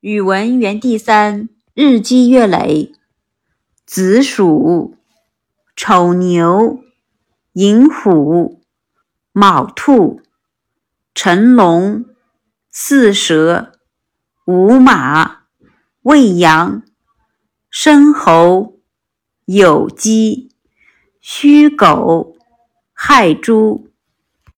语文园地三日积月累。子鼠丑牛寅虎卯兔辰龙巳蛇午马未羊申猴酉鸡戌狗亥猪。